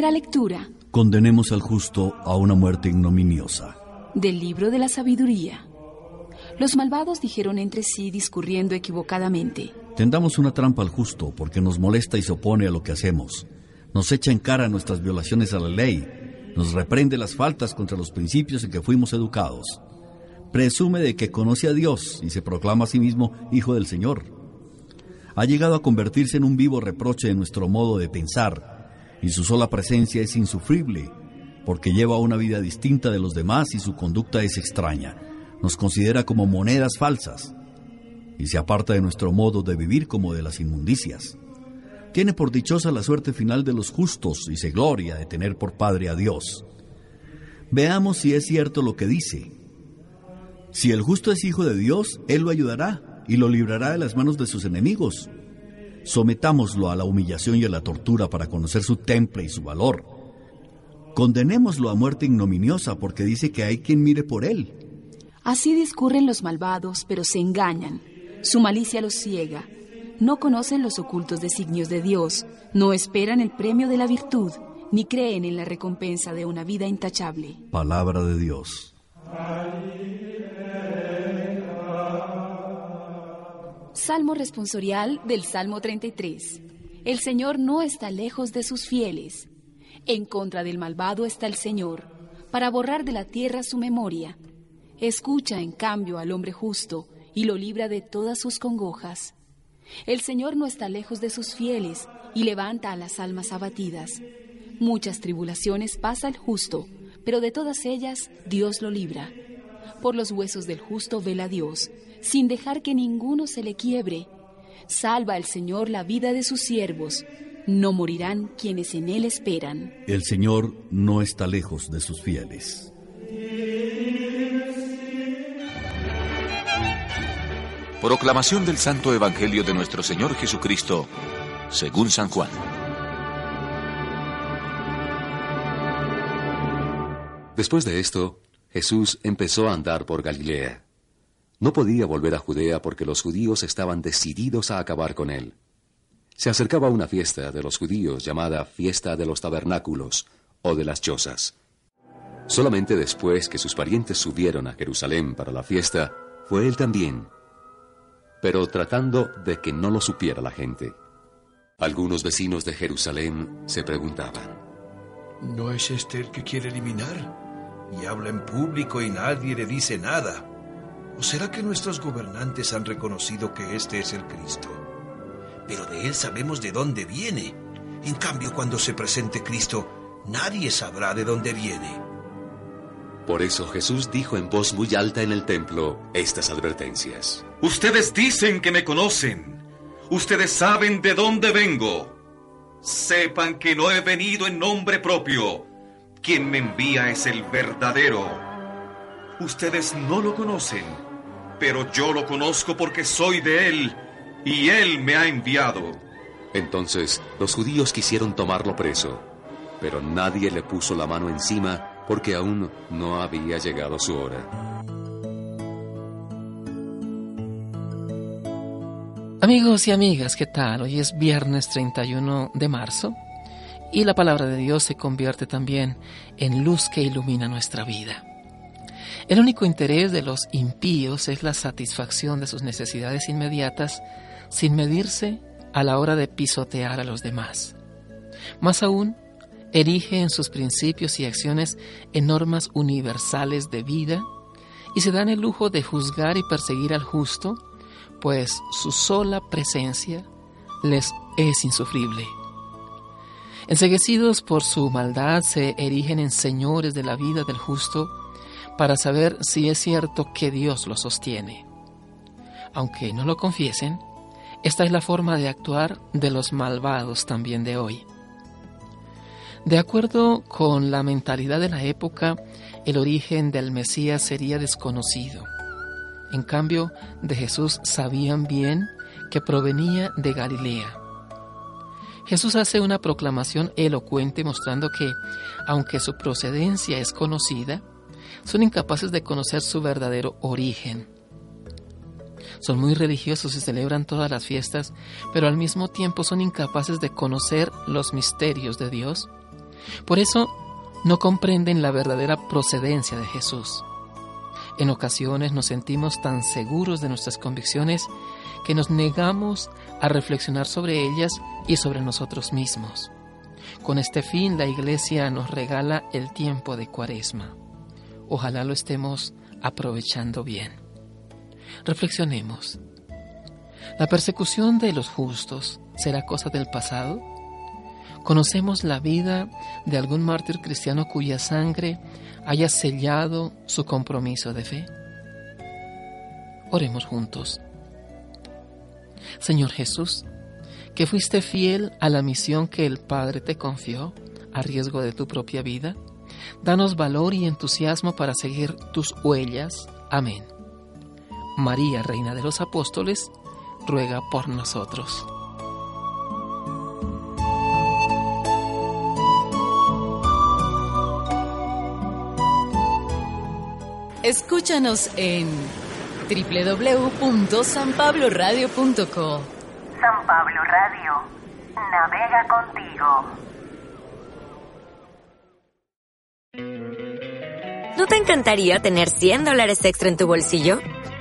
Primera lectura Condenemos al justo a una muerte ignominiosa. del libro de la sabiduría. Los malvados dijeron entre sí discurriendo equivocadamente. Tendamos una trampa al justo porque nos molesta y se opone a lo que hacemos. Nos echa en cara nuestras violaciones a la ley. Nos reprende las faltas contra los principios en que fuimos educados. Presume de que conoce a Dios y se proclama a sí mismo hijo del Señor. Ha llegado a convertirse en un vivo reproche de nuestro modo de pensar y su sola presencia es insufrible porque lleva una vida distinta de los demás y su conducta es extraña. Nos considera como monedas falsas y se aparta de nuestro modo de vivir como de las inmundicias. Tiene por dichosa la suerte final de los justos y se gloria de tener por Padre a Dios. Veamos si es cierto lo que dice. Si el justo es hijo de Dios, Él lo ayudará y lo librará de las manos de sus enemigos. Sometámoslo a la humillación y a la tortura para conocer su temple y su valor. Condenémoslo a muerte ignominiosa porque dice que hay quien mire por él. Así discurren los malvados, pero se engañan. Su malicia los ciega. No conocen los ocultos designios de Dios, no esperan el premio de la virtud, ni creen en la recompensa de una vida intachable. Palabra de Dios. Salmo responsorial del Salmo 33. El Señor no está lejos de sus fieles. En contra del malvado está el Señor, para borrar de la tierra su memoria. Escucha, en cambio, al hombre justo y lo libra de todas sus congojas. El Señor no está lejos de sus fieles y levanta a las almas abatidas. Muchas tribulaciones pasa el justo, pero de todas ellas Dios lo libra. Por los huesos del justo vela Dios, sin dejar que ninguno se le quiebre. Salva el Señor la vida de sus siervos. No morirán quienes en Él esperan. El Señor no está lejos de sus fieles. Proclamación del Santo Evangelio de nuestro Señor Jesucristo, según San Juan. Después de esto, Jesús empezó a andar por Galilea. No podía volver a Judea porque los judíos estaban decididos a acabar con él. Se acercaba una fiesta de los judíos llamada Fiesta de los Tabernáculos o de las Chozas. Solamente después que sus parientes subieron a Jerusalén para la fiesta, fue él también, pero tratando de que no lo supiera la gente. Algunos vecinos de Jerusalén se preguntaban, ¿No es este el que quiere eliminar? Y habla en público y nadie le dice nada. ¿O será que nuestros gobernantes han reconocido que este es el Cristo? Pero de él sabemos de dónde viene. En cambio, cuando se presente Cristo, nadie sabrá de dónde viene. Por eso Jesús dijo en voz muy alta en el templo estas advertencias. Ustedes dicen que me conocen. Ustedes saben de dónde vengo. Sepan que no he venido en nombre propio. Quien me envía es el verdadero. Ustedes no lo conocen, pero yo lo conozco porque soy de él y él me ha enviado. Entonces los judíos quisieron tomarlo preso, pero nadie le puso la mano encima porque aún no había llegado su hora. Amigos y amigas, ¿qué tal? Hoy es viernes 31 de marzo y la palabra de Dios se convierte también en luz que ilumina nuestra vida. El único interés de los impíos es la satisfacción de sus necesidades inmediatas sin medirse a la hora de pisotear a los demás. Más aún, erige en sus principios y acciones en normas universales de vida y se dan el lujo de juzgar y perseguir al justo, pues su sola presencia les es insufrible. Enseguecidos por su maldad se erigen en señores de la vida del justo para saber si es cierto que Dios lo sostiene. Aunque no lo confiesen, esta es la forma de actuar de los malvados también de hoy. De acuerdo con la mentalidad de la época, el origen del Mesías sería desconocido. En cambio, de Jesús sabían bien que provenía de Galilea. Jesús hace una proclamación elocuente mostrando que, aunque su procedencia es conocida, son incapaces de conocer su verdadero origen. Son muy religiosos y celebran todas las fiestas, pero al mismo tiempo son incapaces de conocer los misterios de Dios. Por eso no comprenden la verdadera procedencia de Jesús. En ocasiones nos sentimos tan seguros de nuestras convicciones que nos negamos a reflexionar sobre ellas y sobre nosotros mismos. Con este fin la Iglesia nos regala el tiempo de Cuaresma. Ojalá lo estemos aprovechando bien. Reflexionemos. ¿La persecución de los justos será cosa del pasado? ¿Conocemos la vida de algún mártir cristiano cuya sangre haya sellado su compromiso de fe? Oremos juntos. Señor Jesús, que fuiste fiel a la misión que el Padre te confió a riesgo de tu propia vida, danos valor y entusiasmo para seguir tus huellas. Amén. María, Reina de los Apóstoles, ruega por nosotros. Escúchanos en www.sanpabloradio.co. San Pablo Radio, navega contigo. ¿No te encantaría tener 100 dólares extra en tu bolsillo?